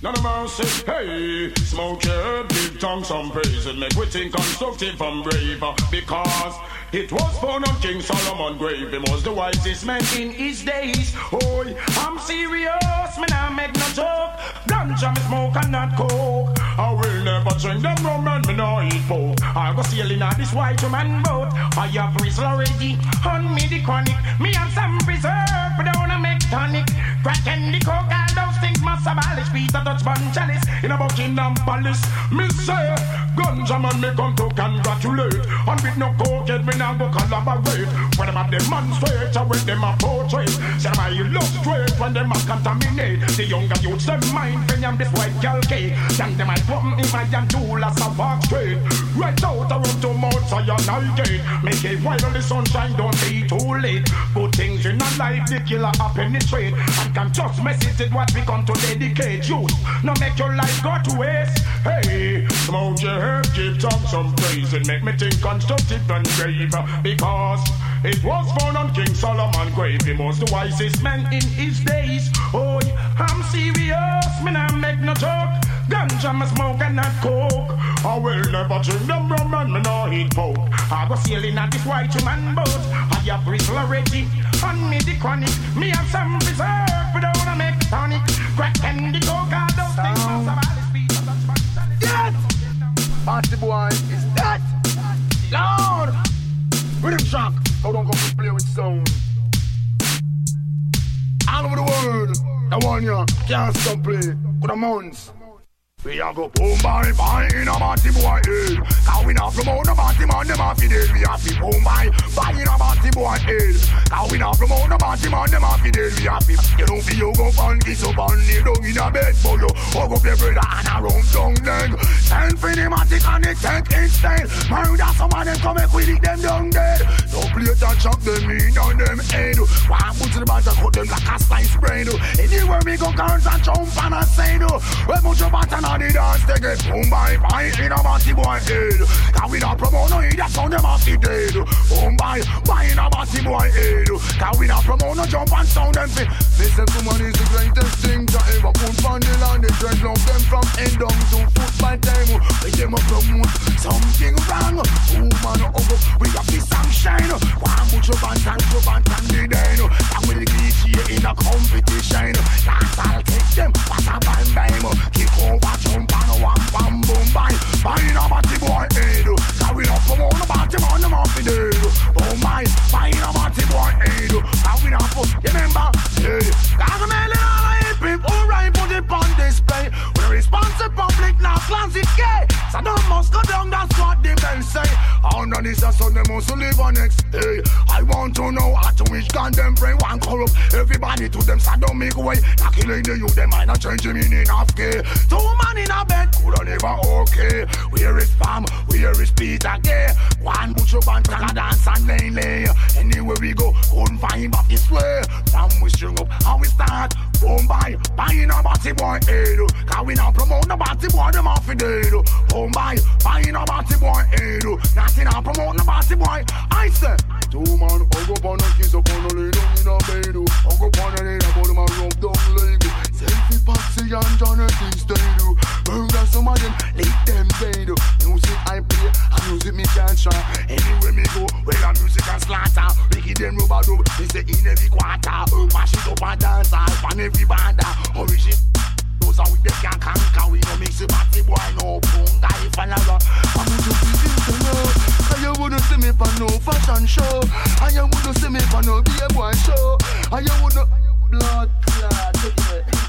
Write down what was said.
None of mercy, hey, smoke your give tongue some praise and make we think constructive and brave because it was found on King Solomon grave. He was the wisest man in his days. Oh, I'm serious, man, I make no joke. Ganja me smoke and not coke. I will never drink them rum and me no eat pork. I go sailing on this white man boat. I have whistle already on me the chronic. Me have some preserve, but I wanna make tonic. Crack and the coke, must abolish. Peter Dutchman chalice in a Buckingham Palace. Me say, ganja man me come to congratulate. And with no coke, we now go collaborate. When them a demonstrate, I with them a portrait. Say them a illustrate when them a contaminate. The younger youths them mind when I'm this white girl cake. Then them I put in my damn tool as a walk straight. Right out room to Mount Zion gate. Make it while the sunshine don't be too late. Good things in a life, the killer a penetrate. And can just message it what we come to dedicate. Youth, no make your life go to waste. Hey, smoke your herb, give tongue some praise and make me think constructive and grave. Because it was found on King Solomon grave. He was the wisest man in his days. Oh, I'm serious, man, I make no joke. Ganja me smoke and not coke. I will never drink them rum and me no eat pork. I go sailing on this white man boat. I have bristle already on me the chronic. Me have some reserve, but I the can't stop play. Good months. We a go boom bye bye in a party boy head Cause we not promote the party man, them a fi dead We a fi boom bye bye in a party boy head Cause we not promote the party man, them a fi dead We a fi, you know fi you go fun, kiss up and lay down in a bed For you, up your brother and a round down leg Send for the matic and it take instead Murder some of them come and we lick them down dead. Don't play chop them in on them head One put to the band and cut them like a slice bread Anywhere we go, girls and jump and I say no We put your button on the dance, they get boom by by in a batty boy head. Cause we not promote no idiot sound them off the dead. Boom by by in a batty boy head. Cause we not promote no jump and sound them fit. Listen to man is the greatest thing to ever put on the land. They dreadlock them from head down them a promote something wrong. Woman up, we got the sunshine. One your band and your band must go down that's what the men say Under this a son them must live on next day I want to know how to which gun them pray one corrupt Everybody to them so don't make way Not killing the youth them might not change the meaning of gay Two man in a bed coulda never okay. Where is Pam? Where is Peter Gay? One butcher band can dance and lay lay. Anywhere we go, couldn't find but this way. From we string up, how we start. Buying a batty boy head. Cause we now promote the batty boy, them off dead. Boom by, buying a batty boy head. Nothing now promote the batty boy. I say, two man, hug up on a kiss up on a down in a bed. Hug up on a lay down, but them a rub down leg. Selfie Patsy and Jonathan stay. Murder some of them, leave them dead. Music I play, and music me can't try. Anywhere so Well on music and slaughter Wicked them rubber dub They say in every quarter. Mash it up and dance all on every banda. Origin Those are we that can conquer We no mix it party boy no Punga if another I want to be internet And you wouldn't see me for no fashion show. And you wouldn't see me for no beer boy show. And you wouldn't Blood clot